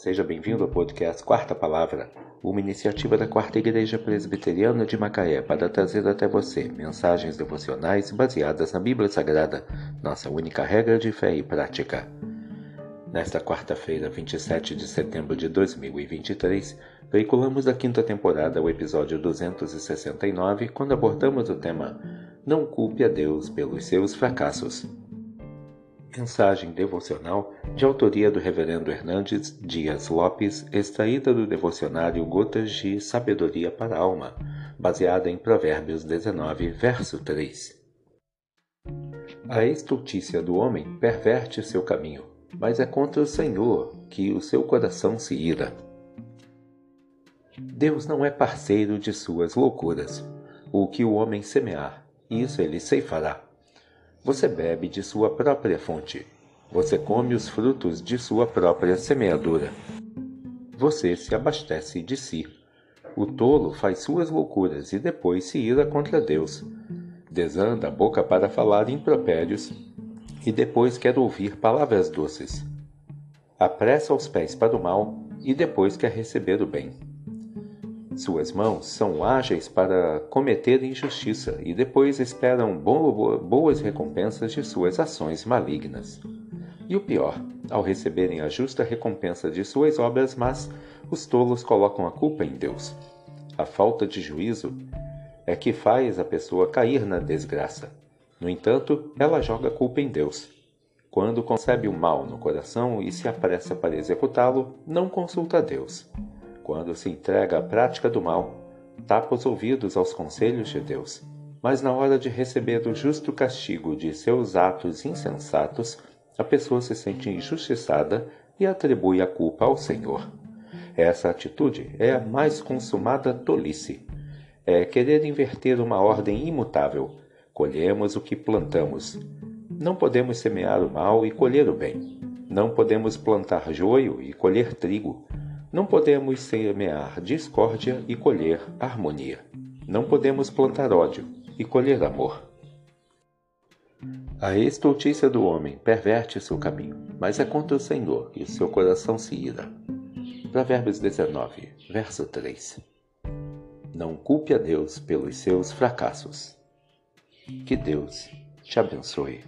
Seja bem-vindo ao podcast Quarta Palavra, uma iniciativa da Quarta Igreja Presbiteriana de Macaé para trazer até você mensagens devocionais baseadas na Bíblia Sagrada, nossa única regra de fé e prática. Nesta quarta-feira, 27 de setembro de 2023, veiculamos da quinta temporada o episódio 269, quando abordamos o tema Não culpe a Deus pelos seus fracassos. Mensagem devocional de autoria do Reverendo Hernandes Dias Lopes, extraída do devocionário Gotas de Sabedoria para a Alma, baseada em Provérbios 19, verso 3. A estultícia do homem perverte seu caminho, mas é contra o Senhor que o seu coração se ira. Deus não é parceiro de suas loucuras. O que o homem semear, isso ele ceifará. Você bebe de sua própria fonte. Você come os frutos de sua própria semeadura. Você se abastece de si. O tolo faz suas loucuras e depois se ira contra Deus. Desanda a boca para falar impropérios e depois quer ouvir palavras doces. Apressa os pés para o mal e depois quer receber o bem. Suas mãos são ágeis para cometer injustiça e depois esperam boas recompensas de suas ações malignas. E o pior, ao receberem a justa recompensa de suas obras mas os tolos colocam a culpa em Deus. A falta de juízo é que faz a pessoa cair na desgraça. No entanto, ela joga a culpa em Deus. Quando concebe o mal no coração e se apressa para executá-lo, não consulta Deus quando se entrega à prática do mal, tapa os ouvidos aos conselhos de Deus. Mas na hora de receber o justo castigo de seus atos insensatos, a pessoa se sente injustiçada e atribui a culpa ao Senhor. Essa atitude é a mais consumada tolice. É querer inverter uma ordem imutável. Colhemos o que plantamos. Não podemos semear o mal e colher o bem. Não podemos plantar joio e colher trigo. Não podemos semear discórdia e colher harmonia. Não podemos plantar ódio e colher amor. A estultícia do homem perverte seu caminho, mas é contra o Senhor que o seu coração se ira. Provérbios 19, verso 3. Não culpe a Deus pelos seus fracassos. Que Deus te abençoe.